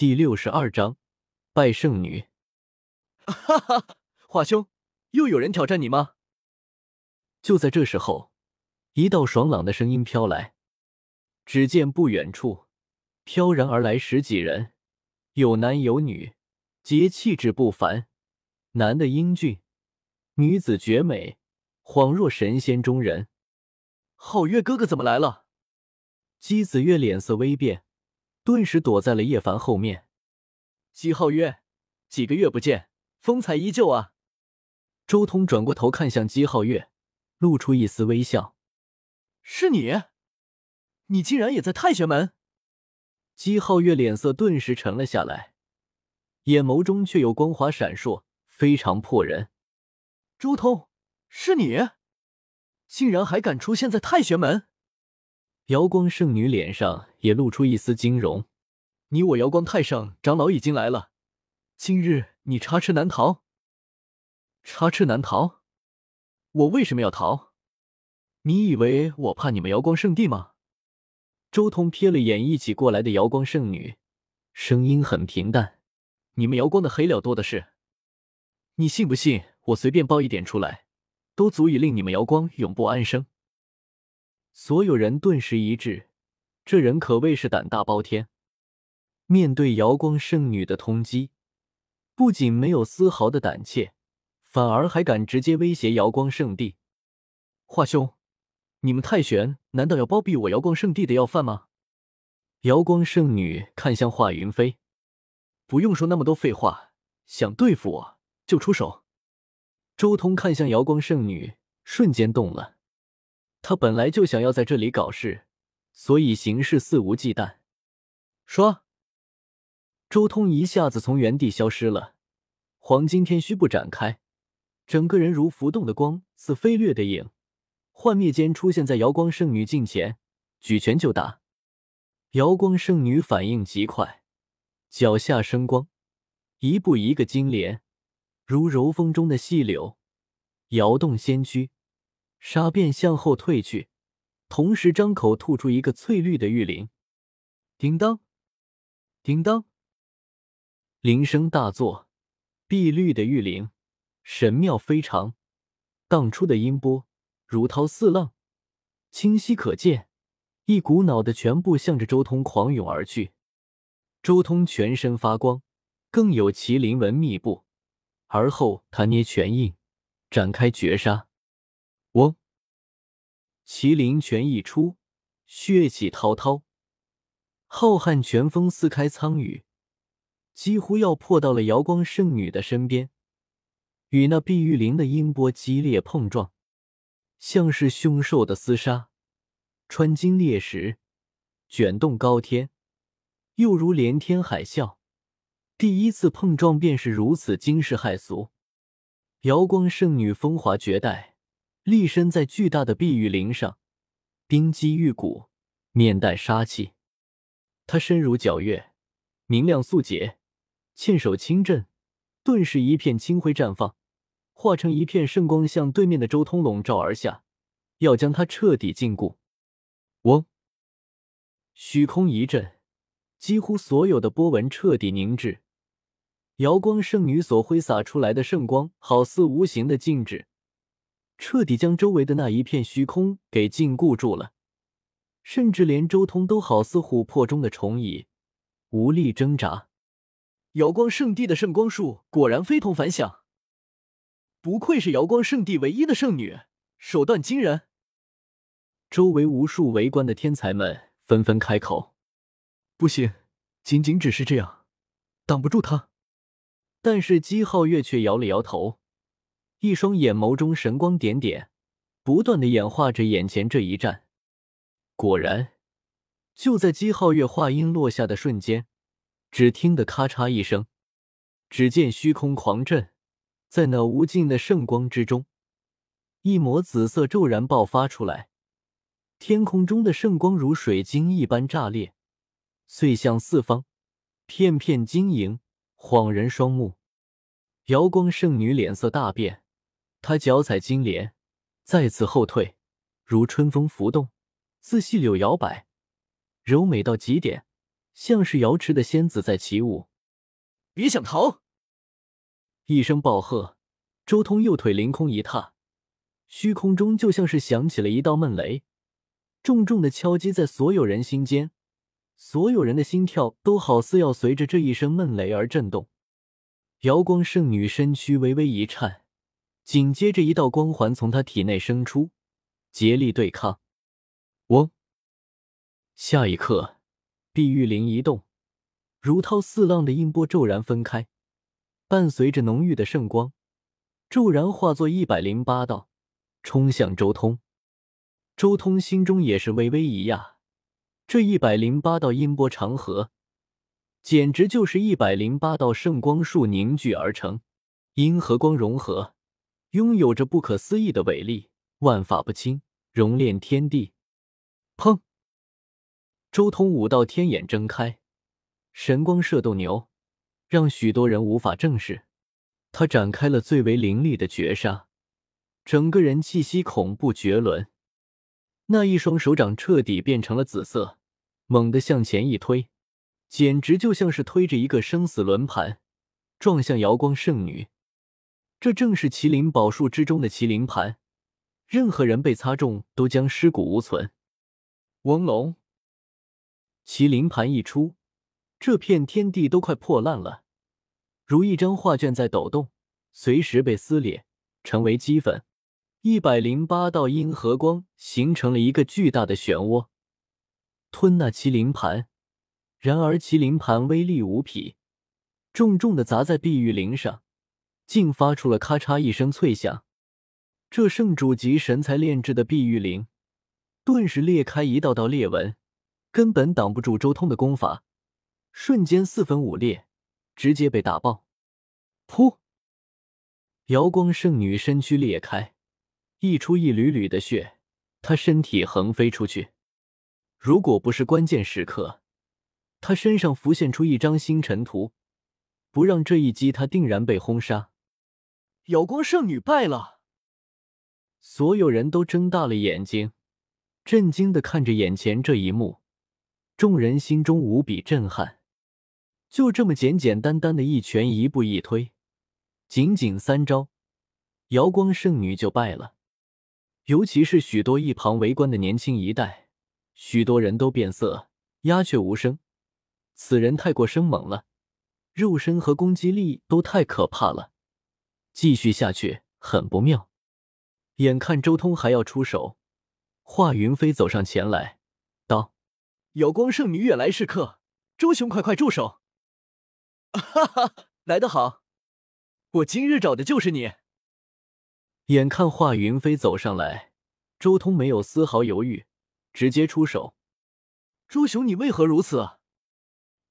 第六十二章拜圣女。哈哈，华兄，又有人挑战你吗？就在这时候，一道爽朗的声音飘来。只见不远处飘然而来十几人，有男有女，皆气质不凡。男的英俊，女子绝美，恍若神仙中人。皓月哥哥怎么来了？姬子月脸色微变，顿时躲在了叶凡后面。姬皓月，几个月不见，风采依旧啊！周通转过头看向姬皓月，露出一丝微笑：“是你，你竟然也在太玄门？”姬皓月脸色顿时沉了下来，眼眸中却有光华闪烁，非常破人。周通，是你，竟然还敢出现在太玄门？瑶光圣女脸上也露出一丝惊容。你我瑶光太上长老已经来了，今日你插翅难逃。插翅难逃？我为什么要逃？你以为我怕你们瑶光圣地吗？周通瞥了眼一起过来的瑶光圣女，声音很平淡：“你们瑶光的黑料多的是，你信不信我随便爆一点出来，都足以令你们瑶光永不安生？”所有人顿时一滞，这人可谓是胆大包天。面对瑶光圣女的通缉，不仅没有丝毫的胆怯，反而还敢直接威胁瑶光圣地。华兄，你们太玄难道要包庇我瑶光圣地的要犯吗？瑶光圣女看向华云飞，不用说那么多废话，想对付我就出手。周通看向瑶光圣女，瞬间动了。他本来就想要在这里搞事，所以行事肆无忌惮。说，周通一下子从原地消失了，黄金天虚步展开，整个人如浮动的光，似飞掠的影，幻灭间出现在瑶光圣女近前，举拳就打。瑶光圣女反应极快，脚下生光，一步一个金莲，如柔风中的细柳，摇动仙躯。杀便向后退去，同时张口吐出一个翠绿的玉铃。叮当，叮当，铃声大作，碧绿的玉铃神妙非常，荡出的音波如涛似浪，清晰可见，一股脑的全部向着周通狂涌而去。周通全身发光，更有麒麟纹密布，而后他捏拳印，展开绝杀。嗡！麒麟拳一出，血气滔滔，浩瀚拳风撕开苍宇，几乎要破到了瑶光圣女的身边，与那碧玉灵的音波激烈碰撞，像是凶兽的厮杀，穿金裂石，卷动高天，又如连天海啸。第一次碰撞便是如此惊世骇俗，瑶光圣女风华绝代。立身在巨大的碧玉林上，冰肌玉骨，面带杀气。他身如皎月，明亮素洁，纤手轻震，顿时一片清辉绽放，化成一片圣光，向对面的周通笼罩而下，要将他彻底禁锢。嗡！虚空一震，几乎所有的波纹彻底凝滞，瑶光圣女所挥洒出来的圣光，好似无形的静止。彻底将周围的那一片虚空给禁锢住了，甚至连周通都好似琥珀中的虫蚁，无力挣扎。瑶光圣地的圣光术果然非同凡响，不愧是瑶光圣地唯一的圣女，手段惊人。周围无数围观的天才们纷纷开口：“不行，仅仅只是这样，挡不住他。”但是姬皓月却摇了摇头。一双眼眸中神光点点，不断的演化着眼前这一战。果然，就在姬皓月话音落下的瞬间，只听得咔嚓一声，只见虚空狂震，在那无尽的圣光之中，一抹紫色骤然爆发出来，天空中的圣光如水晶一般炸裂，碎向四方，片片晶莹，晃人双目。瑶光圣女脸色大变。他脚踩金莲，再次后退，如春风拂动，似细柳摇摆，柔美到极点，像是瑶池的仙子在起舞。别想逃！一声暴喝，周通右腿凌空一踏，虚空中就像是响起了一道闷雷，重重的敲击在所有人心间，所有人的心跳都好似要随着这一声闷雷而震动。瑶光圣女身躯微微一颤，紧接着一道光环从他体内生出，竭力对抗。嗡！下一刻，碧玉灵一动。如涛似浪的音波骤然分开，伴随着浓郁的圣光，骤然化作一百零八道，冲向周通。周通心中也是微微一讶，这一百零八道音波长河，简直就是一百零八道圣光束凝聚而成，阴和光融合，拥有着不可思议的伟力，万法不侵，熔炼天地。砰！周通五道天眼睁开。神光射斗牛，让许多人无法正视。他展开了最为凌厉的绝杀，整个人气息恐怖绝伦。那一双手掌彻底变成了紫色，猛地向前一推，简直就像是推着一个生死轮盘，撞向瑶光圣女。这正是麒麟宝术之中的麒麟盘，任何人被擦中都将尸骨无存。嗡隆，麒麟盘一出。这片天地都快破烂了，如一张画卷在抖动，随时被撕裂，成为齑粉。一百零八道阴和光形成了一个巨大的漩涡，吞那麒麟盘。然而麒麟盘威力无匹，重重的砸在碧玉灵上，竟发出了咔嚓一声脆响。这圣主级神才炼制的碧玉灵，顿时裂开一道道裂纹，根本挡不住周通的功法。瞬间四分五裂，直接被打爆。噗！瑶光圣女身躯裂开，溢出一缕缕的血，她身体横飞出去。如果不是关键时刻，她身上浮现出一张星辰图，不让这一击，她定然被轰杀。瑶光圣女败了！所有人都睁大了眼睛，震惊的看着眼前这一幕，众人心中无比震撼。就这么简简单单的一拳一步一推，仅仅三招，瑶光圣女就败了。尤其是许多一旁围观的年轻一代，许多人都变色，鸦雀无声。此人太过生猛了，肉身和攻击力都太可怕了，继续下去很不妙。眼看周通还要出手，华云飞走上前来，道：“瑶光圣女也来是客，周兄快快住手！”哈哈，来得好！我今日找的就是你。眼看华云飞走上来，周通没有丝毫犹豫，直接出手。朱雄，你为何如此？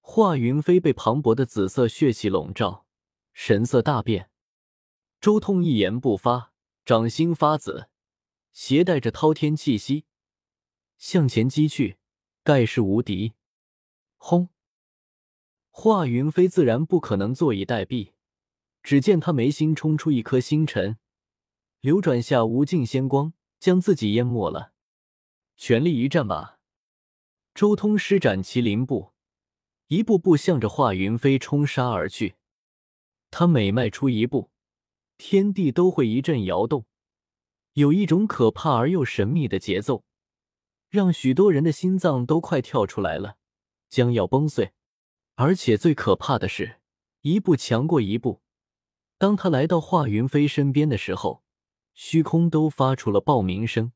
华云飞被磅礴的紫色血气笼罩，神色大变。周通一言不发，掌心发紫，携带着滔天气息，向前击去，盖世无敌。轰！华云飞自然不可能坐以待毙，只见他眉心冲出一颗星辰，流转下无尽仙光，将自己淹没了。全力一战吧！周通施展麒麟步，一步步向着华云飞冲杀而去。他每迈出一步，天地都会一阵摇动，有一种可怕而又神秘的节奏，让许多人的心脏都快跳出来了，将要崩碎。而且最可怕的是，一步强过一步。当他来到华云飞身边的时候，虚空都发出了爆鸣声。